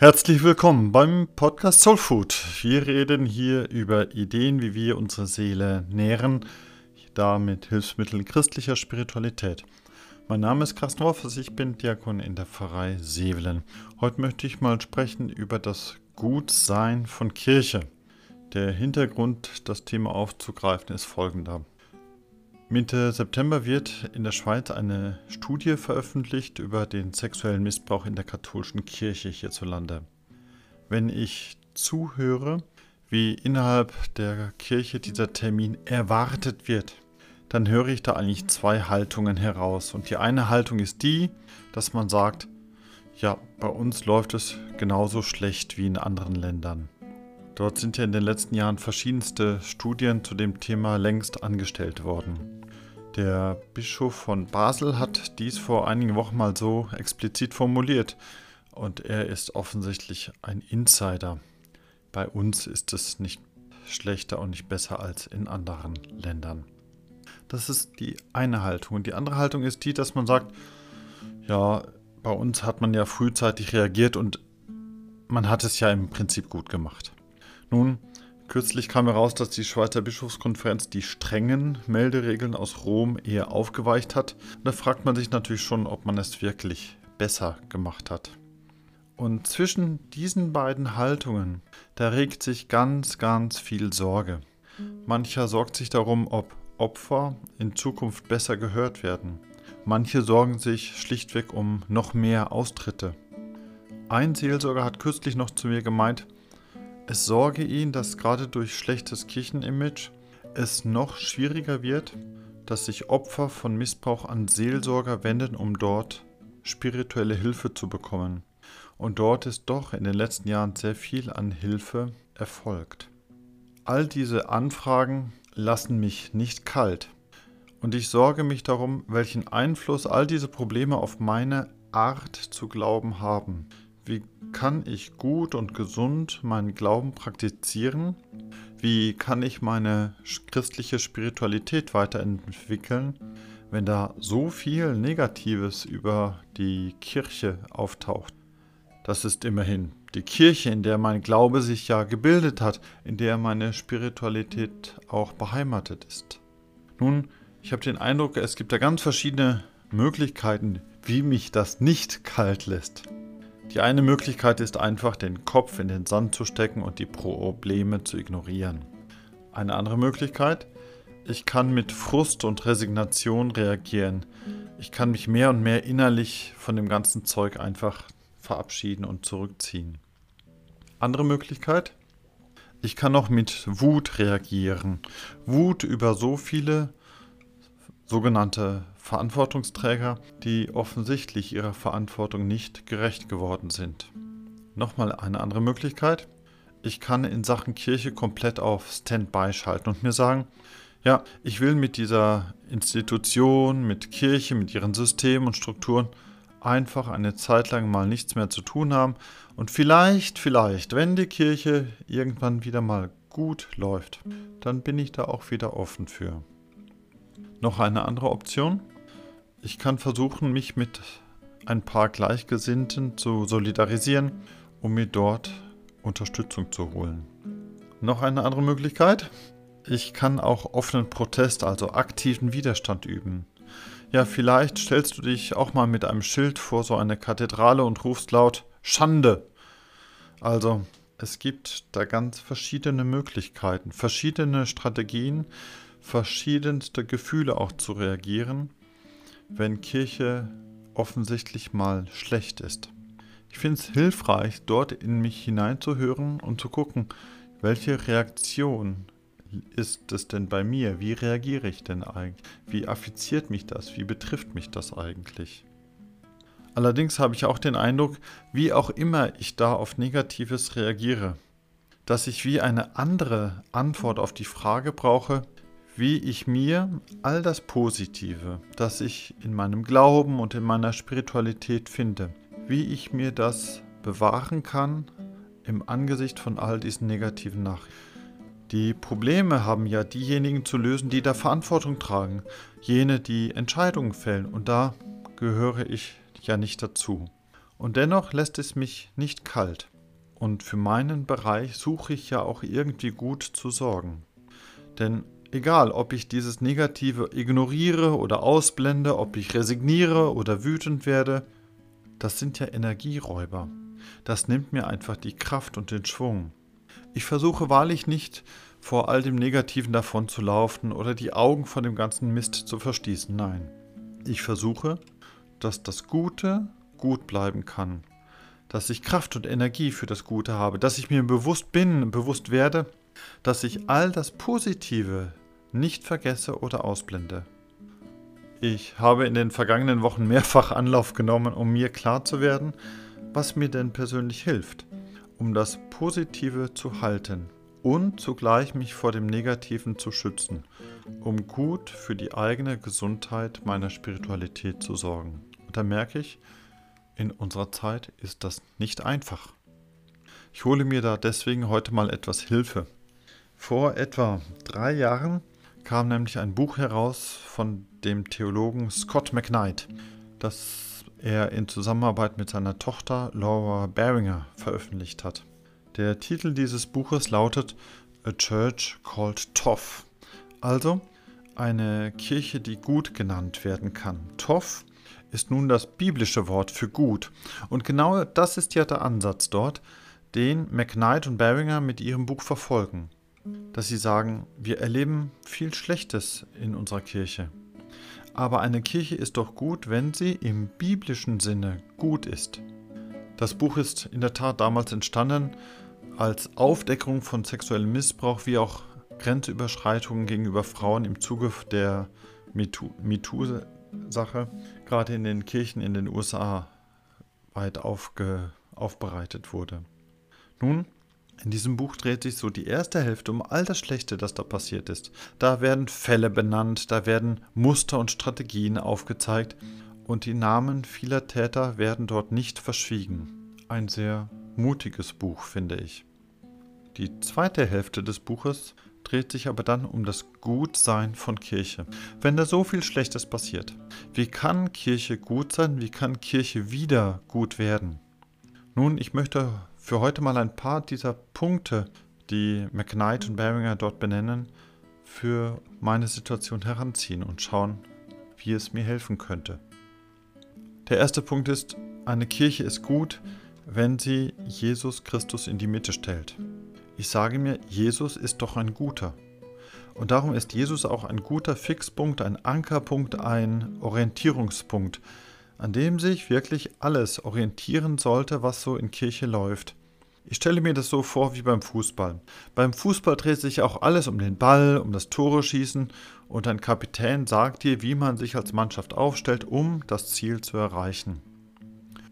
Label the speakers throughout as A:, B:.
A: Herzlich willkommen beim Podcast Soul Food. Wir reden hier über Ideen, wie wir unsere Seele nähren, da mit Hilfsmitteln christlicher Spiritualität. Mein Name ist Carsten Hoffers, ich bin Diakon in der Pfarrei Sevelen. Heute möchte ich mal sprechen über das Gutsein von Kirche. Der Hintergrund, das Thema aufzugreifen, ist folgender. Mitte September wird in der Schweiz eine Studie veröffentlicht über den sexuellen Missbrauch in der katholischen Kirche hierzulande. Wenn ich zuhöre, wie innerhalb der Kirche dieser Termin erwartet wird, dann höre ich da eigentlich zwei Haltungen heraus. Und die eine Haltung ist die, dass man sagt, ja, bei uns läuft es genauso schlecht wie in anderen Ländern. Dort sind ja in den letzten Jahren verschiedenste Studien zu dem Thema längst angestellt worden. Der Bischof von Basel hat dies vor einigen Wochen mal so explizit formuliert und er ist offensichtlich ein Insider. Bei uns ist es nicht schlechter und nicht besser als in anderen Ländern. Das ist die eine Haltung. Und die andere Haltung ist die, dass man sagt, ja, bei uns hat man ja frühzeitig reagiert und man hat es ja im Prinzip gut gemacht. Nun, Kürzlich kam heraus, dass die Schweizer Bischofskonferenz die strengen Melderegeln aus Rom eher aufgeweicht hat. Da fragt man sich natürlich schon, ob man es wirklich besser gemacht hat. Und zwischen diesen beiden Haltungen, da regt sich ganz, ganz viel Sorge. Mancher sorgt sich darum, ob Opfer in Zukunft besser gehört werden. Manche sorgen sich schlichtweg um noch mehr Austritte. Ein Seelsorger hat kürzlich noch zu mir gemeint, es sorge ihn, dass gerade durch schlechtes Kirchenimage es noch schwieriger wird, dass sich Opfer von Missbrauch an Seelsorger wenden, um dort spirituelle Hilfe zu bekommen. Und dort ist doch in den letzten Jahren sehr viel an Hilfe erfolgt. All diese Anfragen lassen mich nicht kalt. Und ich sorge mich darum, welchen Einfluss all diese Probleme auf meine Art zu glauben haben. Wie kann ich gut und gesund meinen Glauben praktizieren? Wie kann ich meine christliche Spiritualität weiterentwickeln, wenn da so viel Negatives über die Kirche auftaucht? Das ist immerhin die Kirche, in der mein Glaube sich ja gebildet hat, in der meine Spiritualität auch beheimatet ist. Nun, ich habe den Eindruck, es gibt da ganz verschiedene Möglichkeiten, wie mich das nicht kalt lässt. Die eine Möglichkeit ist einfach, den Kopf in den Sand zu stecken und die Probleme zu ignorieren. Eine andere Möglichkeit, ich kann mit Frust und Resignation reagieren. Ich kann mich mehr und mehr innerlich von dem ganzen Zeug einfach verabschieden und zurückziehen. Andere Möglichkeit, ich kann auch mit Wut reagieren. Wut über so viele sogenannte Verantwortungsträger, die offensichtlich ihrer Verantwortung nicht gerecht geworden sind. Nochmal eine andere Möglichkeit. Ich kann in Sachen Kirche komplett auf Standby schalten und mir sagen, ja, ich will mit dieser Institution, mit Kirche, mit ihren Systemen und Strukturen einfach eine Zeit lang mal nichts mehr zu tun haben und vielleicht, vielleicht, wenn die Kirche irgendwann wieder mal gut läuft, dann bin ich da auch wieder offen für. Noch eine andere Option. Ich kann versuchen, mich mit ein paar Gleichgesinnten zu solidarisieren, um mir dort Unterstützung zu holen. Noch eine andere Möglichkeit. Ich kann auch offenen Protest, also aktiven Widerstand üben. Ja, vielleicht stellst du dich auch mal mit einem Schild vor so eine Kathedrale und rufst laut Schande. Also, es gibt da ganz verschiedene Möglichkeiten, verschiedene Strategien, verschiedenste Gefühle auch zu reagieren, wenn Kirche offensichtlich mal schlecht ist. Ich finde es hilfreich, dort in mich hineinzuhören und zu gucken, welche Reaktion ist es denn bei mir? Wie reagiere ich denn eigentlich? Wie affiziert mich das? Wie betrifft mich das eigentlich? Allerdings habe ich auch den Eindruck, wie auch immer ich da auf Negatives reagiere, dass ich wie eine andere Antwort auf die Frage brauche, wie ich mir all das Positive, das ich in meinem Glauben und in meiner Spiritualität finde, wie ich mir das bewahren kann im Angesicht von all diesen negativen Nachrichten. Die Probleme haben ja diejenigen zu lösen, die da Verantwortung tragen, jene, die Entscheidungen fällen, und da gehöre ich ja nicht dazu. Und dennoch lässt es mich nicht kalt. Und für meinen Bereich suche ich ja auch irgendwie gut zu sorgen. Denn egal, ob ich dieses Negative ignoriere oder ausblende, ob ich resigniere oder wütend werde, das sind ja Energieräuber. Das nimmt mir einfach die Kraft und den Schwung. Ich versuche wahrlich nicht, vor all dem Negativen davon zu laufen oder die Augen von dem ganzen Mist zu verschließen. Nein. Ich versuche, dass das Gute gut bleiben kann. Dass ich Kraft und Energie für das Gute habe. Dass ich mir bewusst bin, bewusst werde, dass ich all das Positive nicht vergesse oder ausblende. Ich habe in den vergangenen Wochen mehrfach Anlauf genommen, um mir klar zu werden, was mir denn persönlich hilft, um das Positive zu halten und zugleich mich vor dem Negativen zu schützen, um gut für die eigene Gesundheit meiner Spiritualität zu sorgen. Und da merke ich, in unserer Zeit ist das nicht einfach. Ich hole mir da deswegen heute mal etwas Hilfe. Vor etwa drei Jahren kam nämlich ein Buch heraus von dem Theologen Scott McKnight, das er in Zusammenarbeit mit seiner Tochter Laura Beringer veröffentlicht hat. Der Titel dieses Buches lautet A Church Called Toff, also eine Kirche, die gut genannt werden kann. Toff ist nun das biblische Wort für gut. Und genau das ist ja der Ansatz dort, den McKnight und Beringer mit ihrem Buch verfolgen dass sie sagen, wir erleben viel Schlechtes in unserer Kirche. Aber eine Kirche ist doch gut, wenn sie im biblischen Sinne gut ist. Das Buch ist in der Tat damals entstanden als Aufdeckung von sexuellem Missbrauch wie auch Grenzüberschreitungen gegenüber Frauen im Zuge der MeToo-Sache, gerade in den Kirchen in den USA weit aufge, aufbereitet wurde. Nun, in diesem Buch dreht sich so die erste Hälfte um all das Schlechte, das da passiert ist. Da werden Fälle benannt, da werden Muster und Strategien aufgezeigt und die Namen vieler Täter werden dort nicht verschwiegen. Ein sehr mutiges Buch, finde ich. Die zweite Hälfte des Buches dreht sich aber dann um das Gutsein von Kirche. Wenn da so viel Schlechtes passiert, wie kann Kirche gut sein? Wie kann Kirche wieder gut werden? Nun, ich möchte für heute mal ein paar dieser Punkte, die McKnight und Beringer dort benennen, für meine Situation heranziehen und schauen, wie es mir helfen könnte. Der erste Punkt ist, eine Kirche ist gut, wenn sie Jesus Christus in die Mitte stellt. Ich sage mir, Jesus ist doch ein guter. Und darum ist Jesus auch ein guter Fixpunkt, ein Ankerpunkt, ein Orientierungspunkt, an dem sich wirklich alles orientieren sollte, was so in Kirche läuft. Ich stelle mir das so vor wie beim Fußball. Beim Fußball dreht sich auch alles um den Ball, um das Tore schießen und ein Kapitän sagt dir, wie man sich als Mannschaft aufstellt, um das Ziel zu erreichen.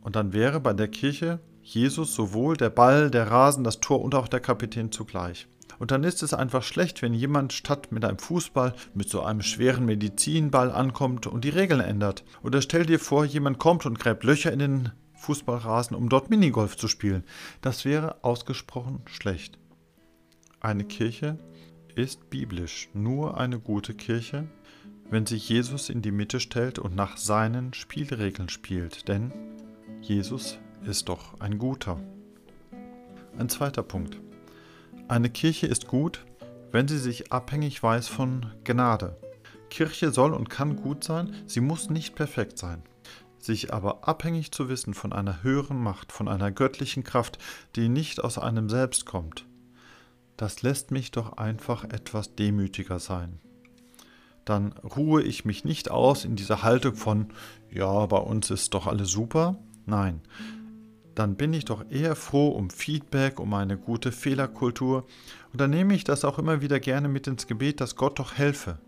A: Und dann wäre bei der Kirche Jesus sowohl der Ball, der Rasen, das Tor und auch der Kapitän zugleich. Und dann ist es einfach schlecht, wenn jemand statt mit einem Fußball mit so einem schweren Medizinball ankommt und die Regeln ändert. Oder stell dir vor, jemand kommt und gräbt Löcher in den Fußballrasen, um dort Minigolf zu spielen. Das wäre ausgesprochen schlecht. Eine Kirche ist biblisch nur eine gute Kirche, wenn sie Jesus in die Mitte stellt und nach seinen Spielregeln spielt, denn Jesus ist doch ein guter. Ein zweiter Punkt. Eine Kirche ist gut, wenn sie sich abhängig weiß von Gnade. Kirche soll und kann gut sein, sie muss nicht perfekt sein sich aber abhängig zu wissen von einer höheren Macht, von einer göttlichen Kraft, die nicht aus einem selbst kommt, das lässt mich doch einfach etwas demütiger sein. Dann ruhe ich mich nicht aus in dieser Haltung von, ja, bei uns ist doch alles super. Nein, dann bin ich doch eher froh um Feedback, um eine gute Fehlerkultur. Und dann nehme ich das auch immer wieder gerne mit ins Gebet, dass Gott doch helfe.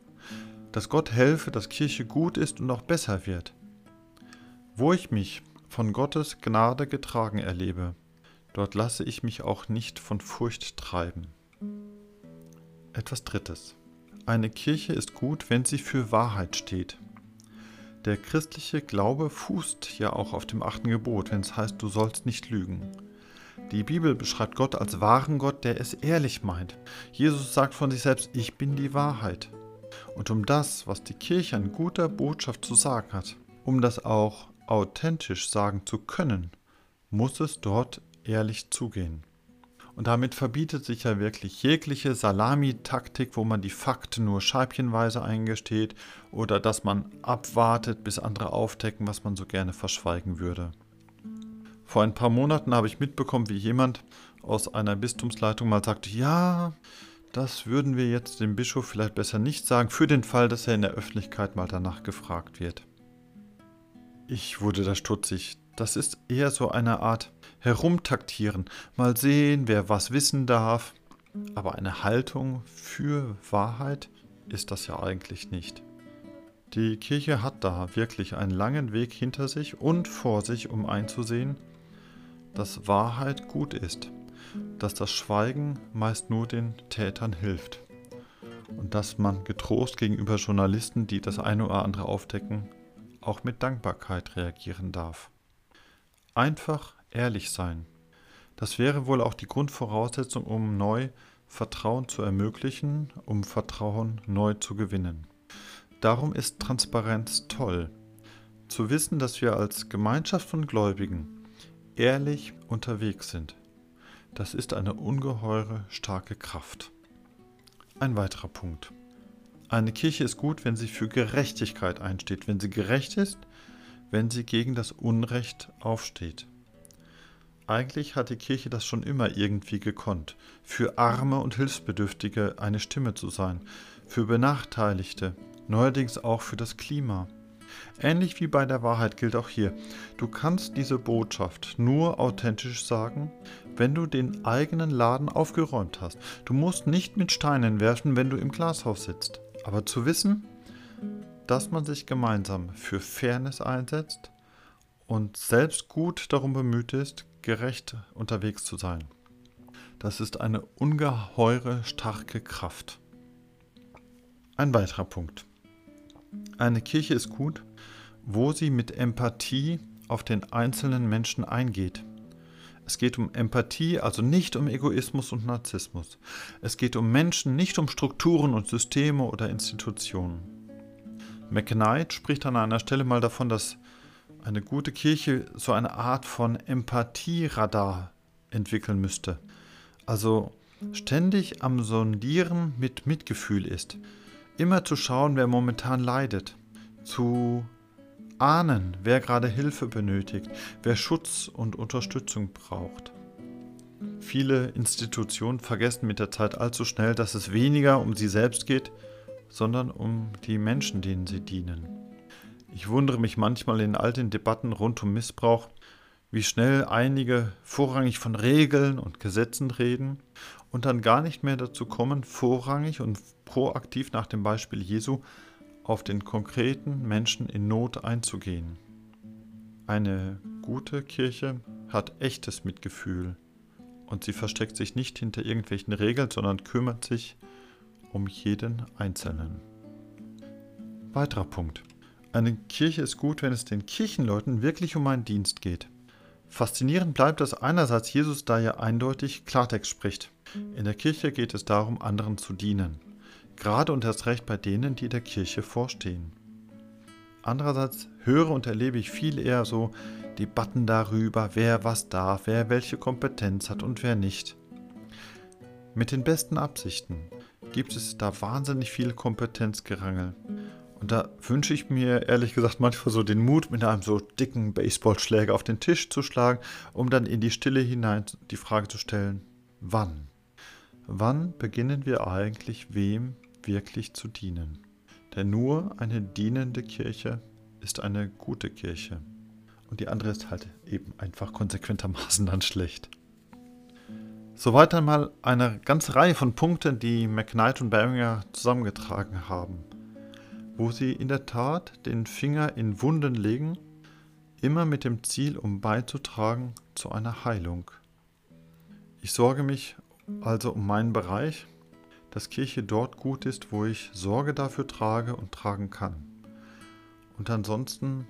A: Dass Gott helfe, dass Kirche gut ist und auch besser wird. Wo ich mich von Gottes Gnade getragen erlebe, dort lasse ich mich auch nicht von Furcht treiben. Etwas Drittes. Eine Kirche ist gut, wenn sie für Wahrheit steht. Der christliche Glaube fußt ja auch auf dem achten Gebot, wenn es heißt, du sollst nicht lügen. Die Bibel beschreibt Gott als wahren Gott, der es ehrlich meint. Jesus sagt von sich selbst, ich bin die Wahrheit. Und um das, was die Kirche an guter Botschaft zu sagen hat, um das auch authentisch sagen zu können, muss es dort ehrlich zugehen. Und damit verbietet sich ja wirklich jegliche Salamitaktik, wo man die Fakten nur scheibchenweise eingesteht oder dass man abwartet, bis andere aufdecken, was man so gerne verschweigen würde. Vor ein paar Monaten habe ich mitbekommen, wie jemand aus einer Bistumsleitung mal sagte, ja, das würden wir jetzt dem Bischof vielleicht besser nicht sagen, für den Fall, dass er in der Öffentlichkeit mal danach gefragt wird. Ich wurde da stutzig. Das ist eher so eine Art herumtaktieren, mal sehen, wer was wissen darf. Aber eine Haltung für Wahrheit ist das ja eigentlich nicht. Die Kirche hat da wirklich einen langen Weg hinter sich und vor sich, um einzusehen, dass Wahrheit gut ist, dass das Schweigen meist nur den Tätern hilft und dass man getrost gegenüber Journalisten, die das eine oder andere aufdecken, auch mit Dankbarkeit reagieren darf. Einfach ehrlich sein. Das wäre wohl auch die Grundvoraussetzung, um neu Vertrauen zu ermöglichen, um Vertrauen neu zu gewinnen. Darum ist Transparenz toll. Zu wissen, dass wir als Gemeinschaft von Gläubigen ehrlich unterwegs sind. Das ist eine ungeheure starke Kraft. Ein weiterer Punkt. Eine Kirche ist gut, wenn sie für Gerechtigkeit einsteht, wenn sie gerecht ist, wenn sie gegen das Unrecht aufsteht. Eigentlich hat die Kirche das schon immer irgendwie gekonnt, für Arme und Hilfsbedürftige eine Stimme zu sein, für Benachteiligte, neuerdings auch für das Klima. Ähnlich wie bei der Wahrheit gilt auch hier, du kannst diese Botschaft nur authentisch sagen, wenn du den eigenen Laden aufgeräumt hast. Du musst nicht mit Steinen werfen, wenn du im Glashaus sitzt. Aber zu wissen, dass man sich gemeinsam für Fairness einsetzt und selbst gut darum bemüht ist, gerecht unterwegs zu sein. Das ist eine ungeheure starke Kraft. Ein weiterer Punkt. Eine Kirche ist gut, wo sie mit Empathie auf den einzelnen Menschen eingeht. Es geht um Empathie, also nicht um Egoismus und Narzissmus. Es geht um Menschen, nicht um Strukturen und Systeme oder Institutionen. McKnight spricht an einer Stelle mal davon, dass eine gute Kirche so eine Art von Empathieradar entwickeln müsste. Also ständig am Sondieren mit Mitgefühl ist. Immer zu schauen, wer momentan leidet. Zu ahnen, wer gerade Hilfe benötigt, wer Schutz und Unterstützung braucht. Viele Institutionen vergessen mit der Zeit allzu schnell, dass es weniger um sie selbst geht, sondern um die Menschen, denen sie dienen. Ich wundere mich manchmal in all den Debatten rund um Missbrauch, wie schnell einige vorrangig von Regeln und Gesetzen reden und dann gar nicht mehr dazu kommen, vorrangig und proaktiv nach dem Beispiel Jesu auf den konkreten Menschen in Not einzugehen. Eine gute Kirche hat echtes Mitgefühl und sie versteckt sich nicht hinter irgendwelchen Regeln, sondern kümmert sich um jeden Einzelnen. Weiterer Punkt. Eine Kirche ist gut, wenn es den Kirchenleuten wirklich um einen Dienst geht. Faszinierend bleibt, dass einerseits Jesus da ja eindeutig Klartext spricht. In der Kirche geht es darum, anderen zu dienen gerade und erst recht bei denen, die der Kirche vorstehen. Andererseits höre und erlebe ich viel eher so Debatten darüber, wer was darf, wer welche Kompetenz hat und wer nicht. Mit den besten Absichten gibt es da wahnsinnig viel Kompetenzgerangel. Und da wünsche ich mir ehrlich gesagt manchmal so den Mut, mit einem so dicken Baseballschläger auf den Tisch zu schlagen, um dann in die Stille hinein die Frage zu stellen, wann? Wann beginnen wir eigentlich wem wirklich zu dienen. Denn nur eine dienende Kirche ist eine gute Kirche. Und die andere ist halt eben einfach konsequentermaßen dann schlecht. Soweit einmal eine ganze Reihe von Punkten, die McKnight und Beringer zusammengetragen haben, wo sie in der Tat den Finger in Wunden legen, immer mit dem Ziel, um beizutragen zu einer Heilung. Ich sorge mich also um meinen Bereich, dass Kirche dort gut ist, wo ich Sorge dafür trage und tragen kann. Und ansonsten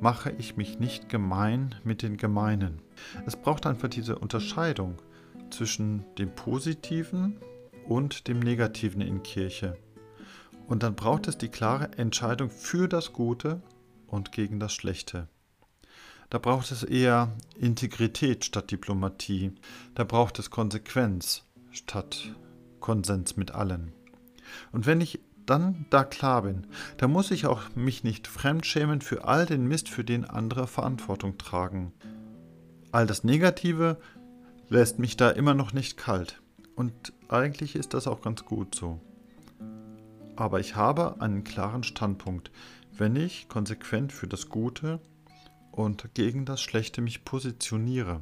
A: mache ich mich nicht gemein mit den Gemeinen. Es braucht einfach diese Unterscheidung zwischen dem Positiven und dem Negativen in Kirche. Und dann braucht es die klare Entscheidung für das Gute und gegen das Schlechte. Da braucht es eher Integrität statt Diplomatie. Da braucht es Konsequenz statt Konsens mit allen. Und wenn ich dann da klar bin, dann muss ich auch mich nicht fremdschämen für all den Mist, für den andere Verantwortung tragen. All das Negative lässt mich da immer noch nicht kalt. Und eigentlich ist das auch ganz gut so. Aber ich habe einen klaren Standpunkt, wenn ich konsequent für das Gute und gegen das Schlechte mich positioniere.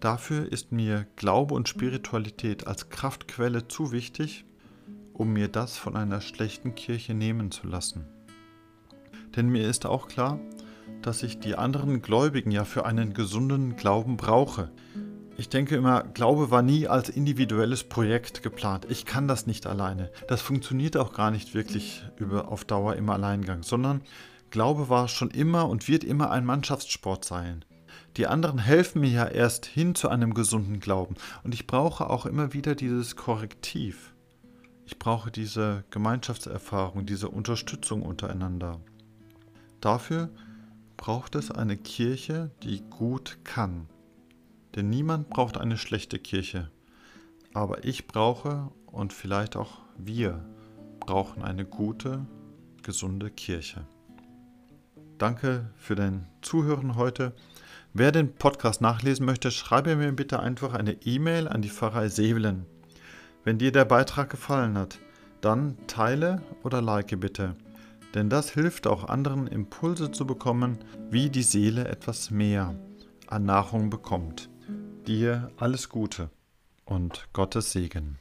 A: Dafür ist mir Glaube und Spiritualität als Kraftquelle zu wichtig, um mir das von einer schlechten Kirche nehmen zu lassen. Denn mir ist auch klar, dass ich die anderen Gläubigen ja für einen gesunden Glauben brauche. Ich denke immer, Glaube war nie als individuelles Projekt geplant. Ich kann das nicht alleine. Das funktioniert auch gar nicht wirklich über, auf Dauer im Alleingang, sondern Glaube war schon immer und wird immer ein Mannschaftssport sein. Die anderen helfen mir ja erst hin zu einem gesunden Glauben. Und ich brauche auch immer wieder dieses Korrektiv. Ich brauche diese Gemeinschaftserfahrung, diese Unterstützung untereinander. Dafür braucht es eine Kirche, die gut kann. Denn niemand braucht eine schlechte Kirche. Aber ich brauche und vielleicht auch wir brauchen eine gute, gesunde Kirche. Danke für dein Zuhören heute. Wer den Podcast nachlesen möchte, schreibe mir bitte einfach eine E-Mail an die Pfarrei Sevelen. Wenn dir der Beitrag gefallen hat, dann teile oder like bitte, denn das hilft auch anderen Impulse zu bekommen, wie die Seele etwas mehr an Nahrung bekommt. Dir alles Gute und Gottes Segen.